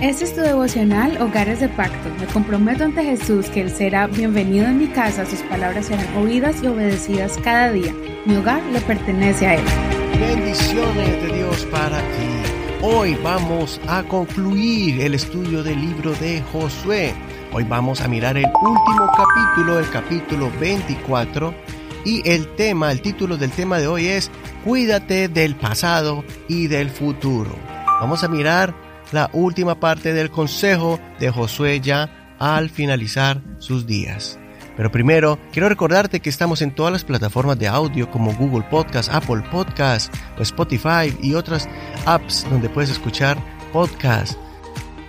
Este es tu devocional Hogares de Pacto. Me comprometo ante Jesús que Él será bienvenido en mi casa, sus palabras serán oídas y obedecidas cada día. Mi hogar le pertenece a Él. Bendiciones de Dios para ti. Hoy vamos a concluir el estudio del libro de Josué. Hoy vamos a mirar el último capítulo, el capítulo 24. Y el tema, el título del tema de hoy es Cuídate del pasado y del futuro. Vamos a mirar la última parte del consejo de Josué ya al finalizar sus días. Pero primero, quiero recordarte que estamos en todas las plataformas de audio como Google Podcast, Apple Podcast o Spotify y otras apps donde puedes escuchar podcasts.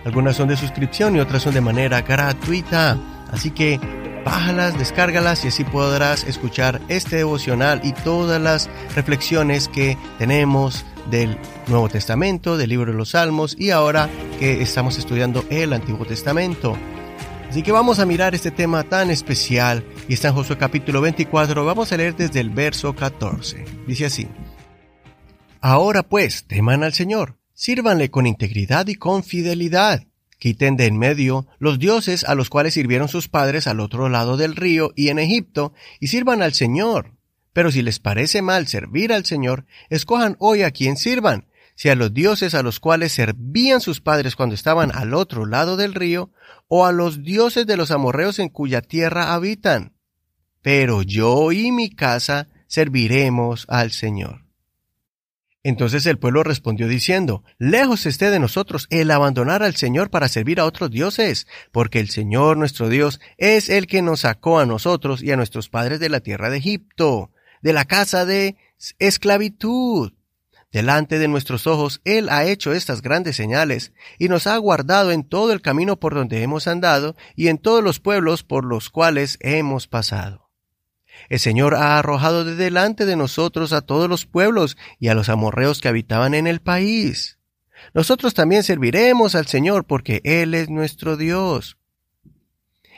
Algunas son de suscripción y otras son de manera gratuita. Así que bájalas, descárgalas y así podrás escuchar este devocional y todas las reflexiones que tenemos del Nuevo Testamento, del libro de los Salmos y ahora que estamos estudiando el Antiguo Testamento. Así que vamos a mirar este tema tan especial y está en Josué capítulo 24, vamos a leer desde el verso 14. Dice así, Ahora pues, teman al Señor, sírvanle con integridad y con fidelidad. Quiten de en medio los dioses a los cuales sirvieron sus padres al otro lado del río y en Egipto, y sirvan al Señor. Pero si les parece mal servir al Señor, escojan hoy a quien sirvan, si a los dioses a los cuales servían sus padres cuando estaban al otro lado del río, o a los dioses de los amorreos en cuya tierra habitan. Pero yo y mi casa serviremos al Señor. Entonces el pueblo respondió diciendo, Lejos esté de nosotros el abandonar al Señor para servir a otros dioses, porque el Señor nuestro Dios es el que nos sacó a nosotros y a nuestros padres de la tierra de Egipto de la casa de esclavitud. Delante de nuestros ojos Él ha hecho estas grandes señales, y nos ha guardado en todo el camino por donde hemos andado, y en todos los pueblos por los cuales hemos pasado. El Señor ha arrojado de delante de nosotros a todos los pueblos y a los amorreos que habitaban en el país. Nosotros también serviremos al Señor porque Él es nuestro Dios.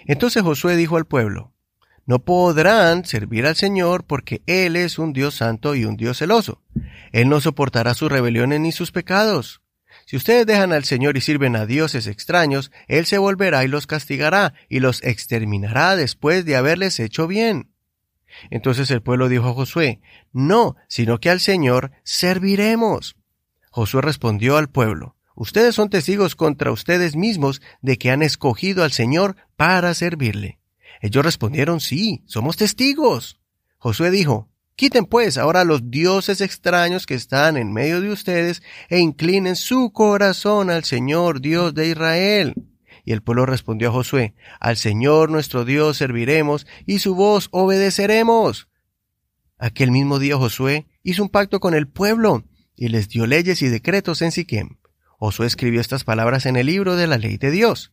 Entonces Josué dijo al pueblo, no podrán servir al Señor porque Él es un Dios santo y un Dios celoso. Él no soportará sus rebeliones ni sus pecados. Si ustedes dejan al Señor y sirven a dioses extraños, Él se volverá y los castigará y los exterminará después de haberles hecho bien. Entonces el pueblo dijo a Josué, No, sino que al Señor serviremos. Josué respondió al pueblo, Ustedes son testigos contra ustedes mismos de que han escogido al Señor para servirle. Ellos respondieron, sí, somos testigos. Josué dijo, Quiten pues ahora los dioses extraños que están en medio de ustedes e inclinen su corazón al Señor Dios de Israel. Y el pueblo respondió a Josué, Al Señor nuestro Dios serviremos y su voz obedeceremos. Aquel mismo día Josué hizo un pacto con el pueblo y les dio leyes y decretos en Siquem. Josué escribió estas palabras en el libro de la ley de Dios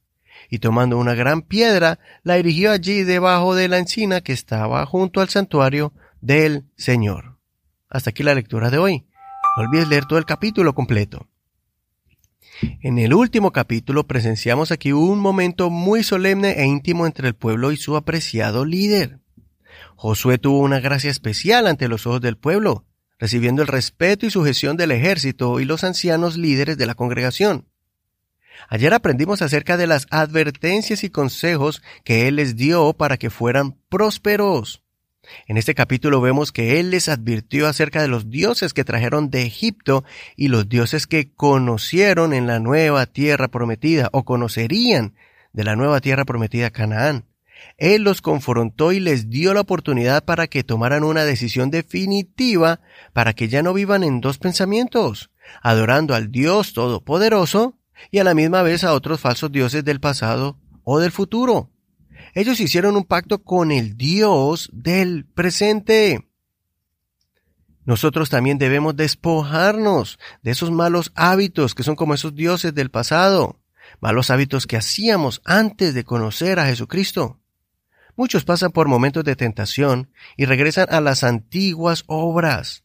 y tomando una gran piedra, la erigió allí debajo de la encina que estaba junto al santuario del Señor. Hasta aquí la lectura de hoy. No olvides leer todo el capítulo completo. En el último capítulo presenciamos aquí un momento muy solemne e íntimo entre el pueblo y su apreciado líder. Josué tuvo una gracia especial ante los ojos del pueblo, recibiendo el respeto y sujeción del ejército y los ancianos líderes de la congregación. Ayer aprendimos acerca de las advertencias y consejos que Él les dio para que fueran prósperos. En este capítulo vemos que Él les advirtió acerca de los dioses que trajeron de Egipto y los dioses que conocieron en la nueva tierra prometida o conocerían de la nueva tierra prometida Canaán. Él los confrontó y les dio la oportunidad para que tomaran una decisión definitiva para que ya no vivan en dos pensamientos, adorando al Dios Todopoderoso y a la misma vez a otros falsos dioses del pasado o del futuro. Ellos hicieron un pacto con el Dios del presente. Nosotros también debemos despojarnos de esos malos hábitos que son como esos dioses del pasado, malos hábitos que hacíamos antes de conocer a Jesucristo. Muchos pasan por momentos de tentación y regresan a las antiguas obras.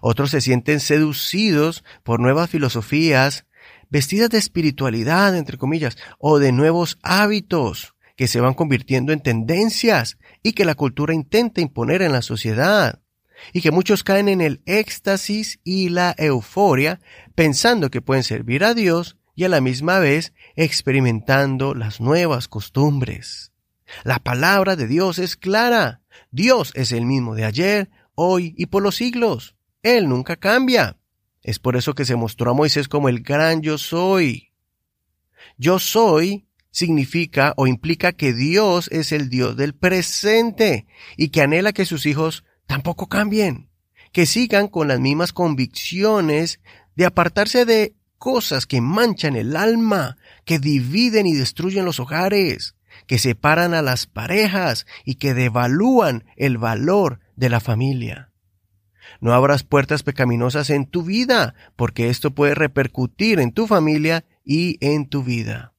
Otros se sienten seducidos por nuevas filosofías vestidas de espiritualidad, entre comillas, o de nuevos hábitos que se van convirtiendo en tendencias y que la cultura intenta imponer en la sociedad. y que muchos caen en el éxtasis y la euforia pensando que pueden servir a Dios y a la misma vez experimentando las nuevas costumbres. La palabra de Dios es clara. Dios es el mismo de ayer, hoy y por los siglos. Él nunca cambia. Es por eso que se mostró a Moisés como el gran yo soy. Yo soy significa o implica que Dios es el Dios del presente y que anhela que sus hijos tampoco cambien, que sigan con las mismas convicciones de apartarse de cosas que manchan el alma, que dividen y destruyen los hogares, que separan a las parejas y que devalúan el valor de la familia. No abras puertas pecaminosas en tu vida, porque esto puede repercutir en tu familia y en tu vida.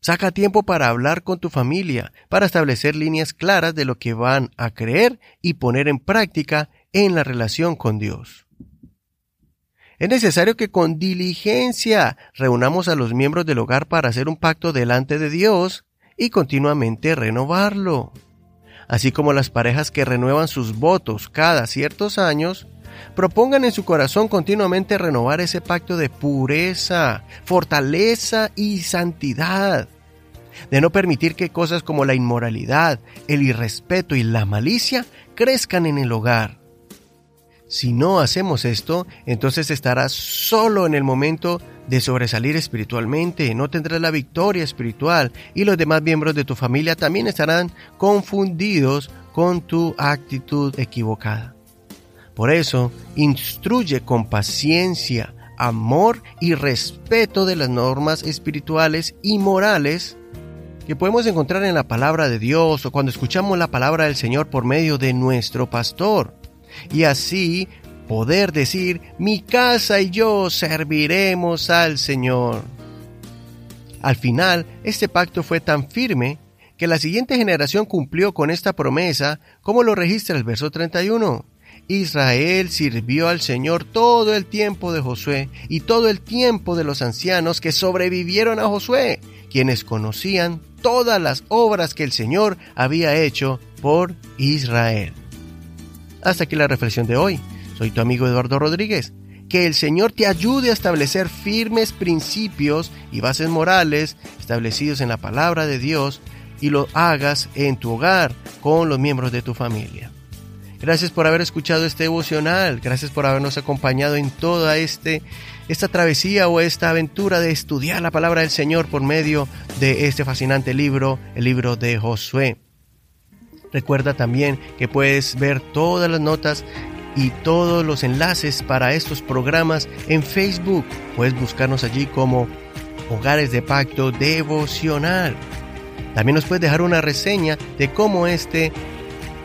Saca tiempo para hablar con tu familia, para establecer líneas claras de lo que van a creer y poner en práctica en la relación con Dios. Es necesario que con diligencia reunamos a los miembros del hogar para hacer un pacto delante de Dios y continuamente renovarlo. Así como las parejas que renuevan sus votos cada ciertos años, propongan en su corazón continuamente renovar ese pacto de pureza, fortaleza y santidad, de no permitir que cosas como la inmoralidad, el irrespeto y la malicia crezcan en el hogar. Si no hacemos esto, entonces estarás solo en el momento de sobresalir espiritualmente, no tendrás la victoria espiritual y los demás miembros de tu familia también estarán confundidos con tu actitud equivocada. Por eso, instruye con paciencia, amor y respeto de las normas espirituales y morales que podemos encontrar en la palabra de Dios o cuando escuchamos la palabra del Señor por medio de nuestro pastor y así poder decir, mi casa y yo serviremos al Señor. Al final, este pacto fue tan firme que la siguiente generación cumplió con esta promesa, como lo registra el verso 31. Israel sirvió al Señor todo el tiempo de Josué y todo el tiempo de los ancianos que sobrevivieron a Josué, quienes conocían todas las obras que el Señor había hecho por Israel. Hasta aquí la reflexión de hoy. Soy tu amigo Eduardo Rodríguez. Que el Señor te ayude a establecer firmes principios y bases morales establecidos en la palabra de Dios y lo hagas en tu hogar con los miembros de tu familia. Gracias por haber escuchado este devocional, gracias por habernos acompañado en toda este, esta travesía o esta aventura de estudiar la palabra del Señor por medio de este fascinante libro, el libro de Josué. Recuerda también que puedes ver todas las notas y todos los enlaces para estos programas en Facebook. Puedes buscarnos allí como Hogares de Pacto Devocional. También nos puedes dejar una reseña de cómo este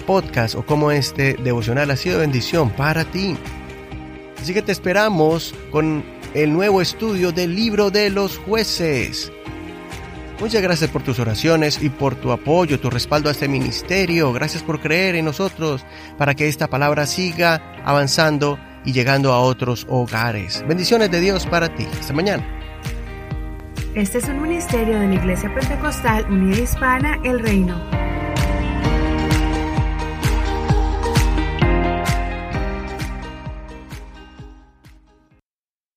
podcast o cómo este devocional ha sido bendición para ti. Así que te esperamos con el nuevo estudio del libro de los jueces. Muchas gracias por tus oraciones y por tu apoyo, tu respaldo a este ministerio. Gracias por creer en nosotros para que esta palabra siga avanzando y llegando a otros hogares. Bendiciones de Dios para ti. Hasta mañana. Este es un ministerio de la Iglesia Pentecostal Unida Hispana El Reino.